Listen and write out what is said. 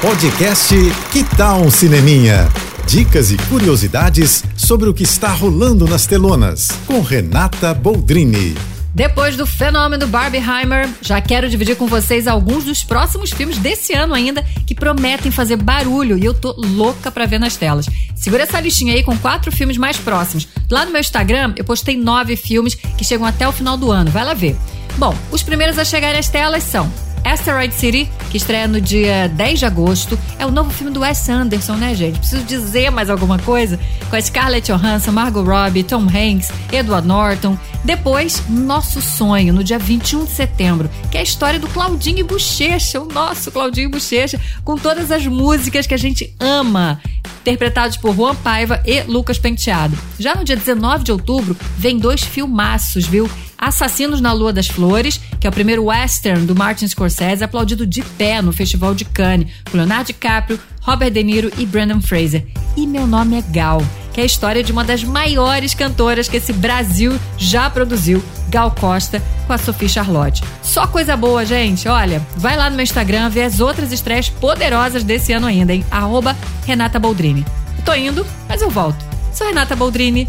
Podcast Que Tal um Cineminha? Dicas e curiosidades sobre o que está rolando nas telonas, com Renata Boldrini. Depois do fenômeno Barbieheimer, já quero dividir com vocês alguns dos próximos filmes desse ano ainda que prometem fazer barulho e eu tô louca pra ver nas telas. Segura essa listinha aí com quatro filmes mais próximos. Lá no meu Instagram eu postei nove filmes que chegam até o final do ano. Vai lá ver. Bom, os primeiros a chegar às telas são Asteroid City, que estreia no dia 10 de agosto. É o novo filme do Wes Anderson, né, gente? Preciso dizer mais alguma coisa? Com a Scarlett Johansson, Margot Robbie, Tom Hanks, Edward Norton. Depois, Nosso Sonho, no dia 21 de setembro, que é a história do Claudinho Bochecha, o nosso Claudinho Bochecha, com todas as músicas que a gente ama interpretados por Juan Paiva e Lucas Penteado. Já no dia 19 de outubro, vem dois filmaços, viu? Assassinos na Lua das Flores, que é o primeiro western do Martin Scorsese, aplaudido de pé no Festival de Cannes, com Leonardo DiCaprio, Robert De Niro e Brandon Fraser. E Meu Nome é Gal, que é a história de uma das maiores cantoras que esse Brasil já produziu, Gal Costa, com a Sophie Charlotte. Só coisa boa, gente. Olha, vai lá no meu Instagram ver as outras estreias poderosas desse ano ainda, hein? Arroba Renata Boldrini. Tô indo, mas eu volto. Sou Renata Boldrini